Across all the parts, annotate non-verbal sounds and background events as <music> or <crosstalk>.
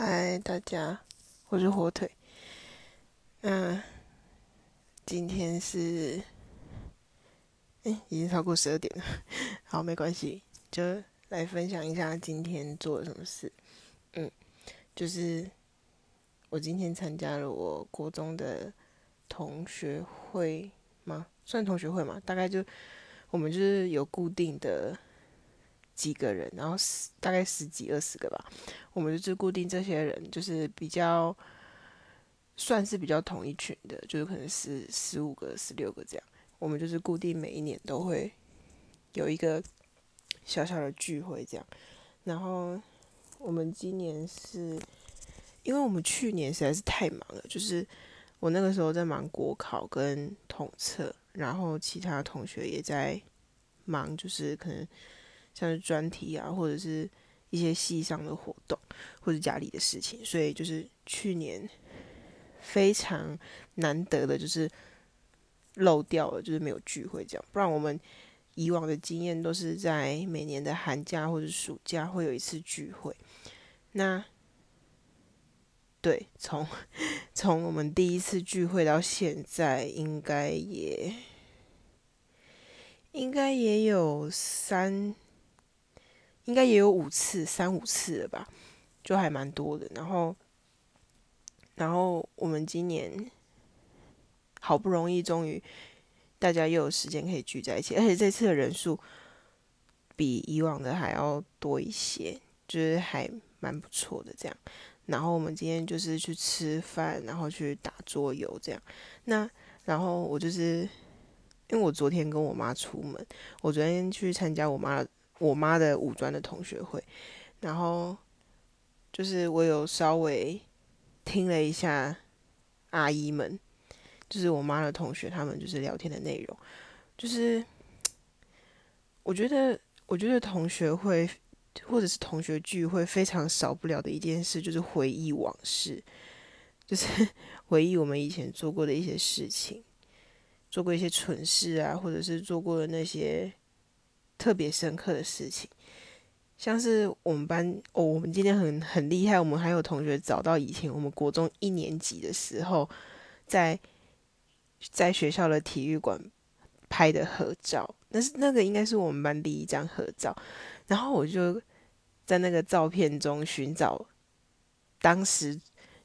嗨，大家，我是火腿。嗯，今天是，哎，已经超过十二点了。<laughs> 好，没关系，就来分享一下今天做了什么事。嗯，就是我今天参加了我国中的同学会吗？算同学会吗？大概就我们就是有固定的。几个人，然后十大概十几二十个吧，我们就是固定这些人，就是比较算是比较同一群的，就是可能是十五个、十六个这样。我们就是固定每一年都会有一个小小的聚会这样。然后我们今年是，因为我们去年实在是太忙了，就是我那个时候在忙国考跟统测，然后其他同学也在忙，就是可能。像是专题啊，或者是一些系上的活动，或者家里的事情，所以就是去年非常难得的，就是漏掉了，就是没有聚会这样。不然我们以往的经验都是在每年的寒假或者暑假会有一次聚会。那对，从从我们第一次聚会到现在，应该也应该也有三。应该也有五次、三五次了吧，就还蛮多的。然后，然后我们今年好不容易，终于大家又有时间可以聚在一起，而且这次的人数比以往的还要多一些，就是还蛮不错的这样。然后我们今天就是去吃饭，然后去打桌游这样。那然后我就是因为我昨天跟我妈出门，我昨天去参加我妈。我妈的五专的同学会，然后就是我有稍微听了一下阿姨们，就是我妈的同学，他们就是聊天的内容，就是 <tsk> 我觉得，我觉得同学会或者是同学聚会非常少不了的一件事，就是回忆往事，就是 <laughs> 回忆我们以前做过的一些事情，做过一些蠢事啊，或者是做过的那些。特别深刻的事情，像是我们班哦，我们今天很很厉害，我们还有同学找到以前我们国中一年级的时候，在在学校的体育馆拍的合照，那是那个应该是我们班第一张合照，然后我就在那个照片中寻找，当时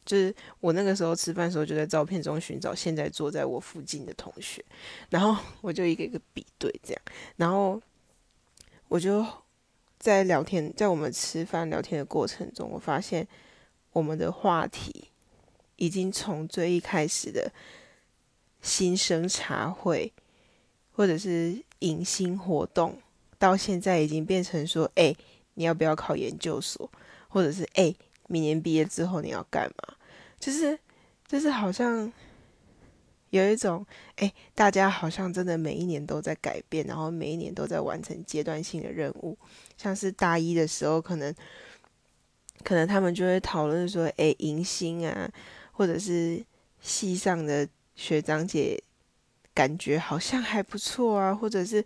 就是我那个时候吃饭的时候，就在照片中寻找现在坐在我附近的同学，然后我就一个一个比对这样，然后。我就在聊天，在我们吃饭聊天的过程中，我发现我们的话题已经从最一开始的新生茶会，或者是迎新活动，到现在已经变成说：“哎，你要不要考研究所？”或者是“哎，明年毕业之后你要干嘛？”就是，就是好像。有一种，哎，大家好像真的每一年都在改变，然后每一年都在完成阶段性的任务。像是大一的时候，可能，可能他们就会讨论说，哎，迎新啊，或者是系上的学长姐，感觉好像还不错啊，或者是，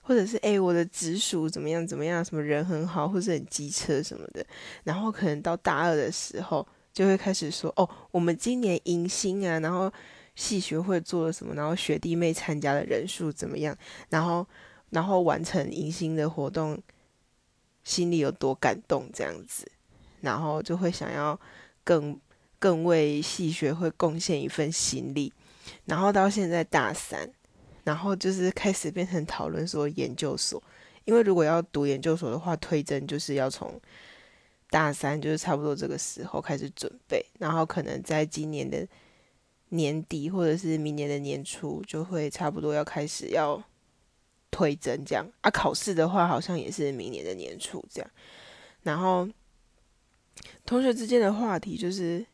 或者是，哎，我的直属怎么样怎么样，什么人很好，或是很机车什么的。然后可能到大二的时候，就会开始说，哦，我们今年迎新啊，然后。系学会做了什么？然后学弟妹参加的人数怎么样？然后，然后完成迎新的活动，心里有多感动？这样子，然后就会想要更更为系学会贡献一份心力。然后到现在大三，然后就是开始变成讨论说研究所，因为如果要读研究所的话，推甄就是要从大三，就是差不多这个时候开始准备，然后可能在今年的。年底或者是明年的年初，就会差不多要开始要推甄这样啊。考试的话，好像也是明年的年初这样。然后同学之间的话题就是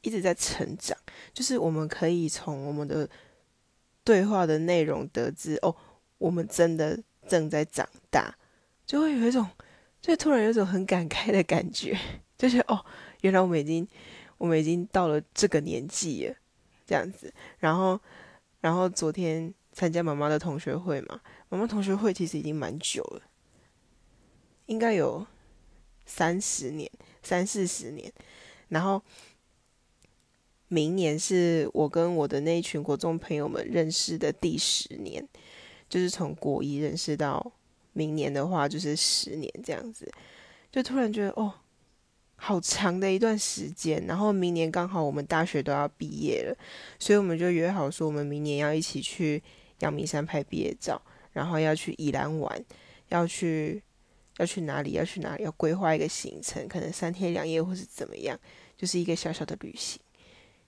一直在成长，就是我们可以从我们的对话的内容得知，哦，我们真的正在长大，就会有一种，就突然有一种很感慨的感觉，<laughs> 就是哦，原来我们已经我们已经到了这个年纪了。这样子，然后，然后昨天参加妈妈的同学会嘛，妈妈同学会其实已经蛮久了，应该有三十年、三四十年。然后明年是我跟我的那一群国中朋友们认识的第十年，就是从国一认识到明年的话，就是十年这样子。就突然觉得哦，好长的一段时间。然后明年刚好我们大学都要毕业了，所以我们就约好说，我们明年要一起去阳明山拍毕业照，然后要去宜兰玩，要去要去哪里？要去哪里？要规划一个行程，可能三天两夜或是怎么样，就是一个小小的旅行。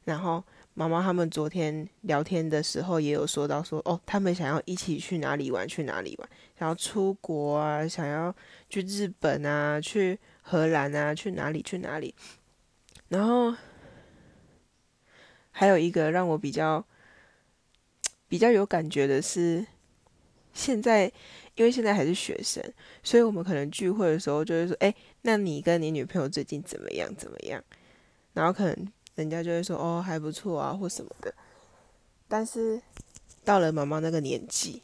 然后妈妈他们昨天聊天的时候也有说到说，哦，他们想要一起去哪里玩？去哪里玩？想要出国啊，想要。去日本啊，去荷兰啊，去哪里去哪里？然后还有一个让我比较比较有感觉的是，现在因为现在还是学生，所以我们可能聚会的时候就会说：“哎，那你跟你女朋友最近怎么样？怎么样？”然后可能人家就会说：“哦，还不错啊，或什么的。”但是到了妈妈那个年纪。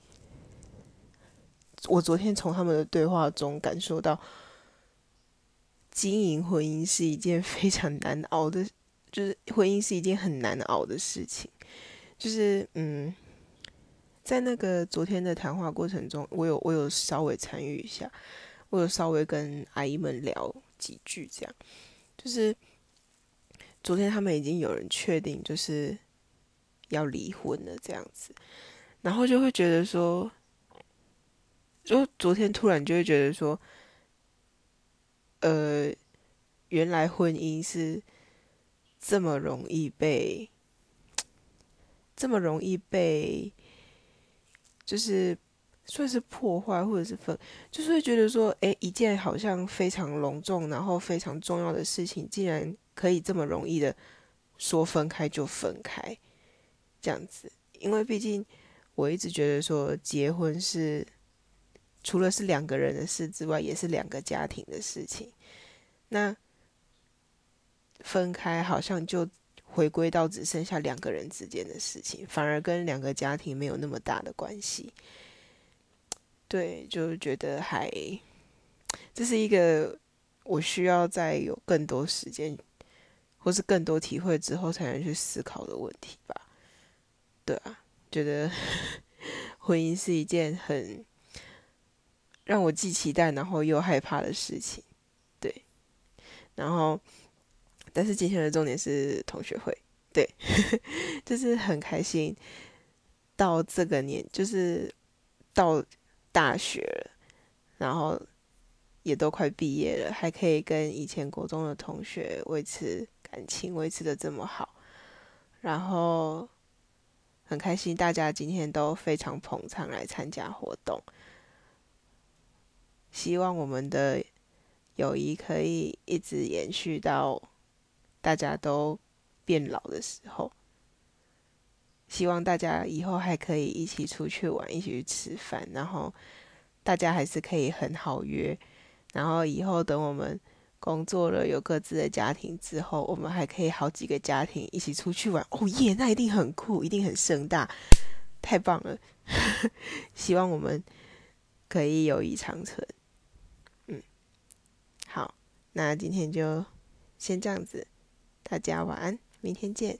我昨天从他们的对话中感受到，经营婚姻是一件非常难熬的，<laughs> 就是婚姻是一件很难熬的事情。就是嗯，在那个昨天的谈话过程中，我有我有稍微参与一下，我有稍微跟阿姨们聊几句，这样。就是昨天他们已经有人确定就是要离婚了，这样子，然后就会觉得说。就昨天突然就会觉得说，呃，原来婚姻是这么容易被，这么容易被，就是算是破坏或者是分，就是会觉得说，哎，一件好像非常隆重然后非常重要的事情，竟然可以这么容易的说分开就分开，这样子，因为毕竟我一直觉得说结婚是。除了是两个人的事之外，也是两个家庭的事情。那分开好像就回归到只剩下两个人之间的事情，反而跟两个家庭没有那么大的关系。对，就觉得还这是一个我需要再有更多时间，或是更多体会之后才能去思考的问题吧。对啊，觉得 <laughs> 婚姻是一件很。让我既期待，然后又害怕的事情，对。然后，但是今天的重点是同学会，对，<laughs> 就是很开心。到这个年，就是到大学了，然后也都快毕业了，还可以跟以前国中的同学维持感情，维持的这么好。然后很开心，大家今天都非常捧场来参加活动。希望我们的友谊可以一直延续到大家都变老的时候。希望大家以后还可以一起出去玩，一起去吃饭，然后大家还是可以很好约。然后以后等我们工作了，有各自的家庭之后，我们还可以好几个家庭一起出去玩。哦耶，那一定很酷，一定很盛大，太棒了！<laughs> 希望我们可以友谊长存。那今天就先这样子，大家晚安，明天见。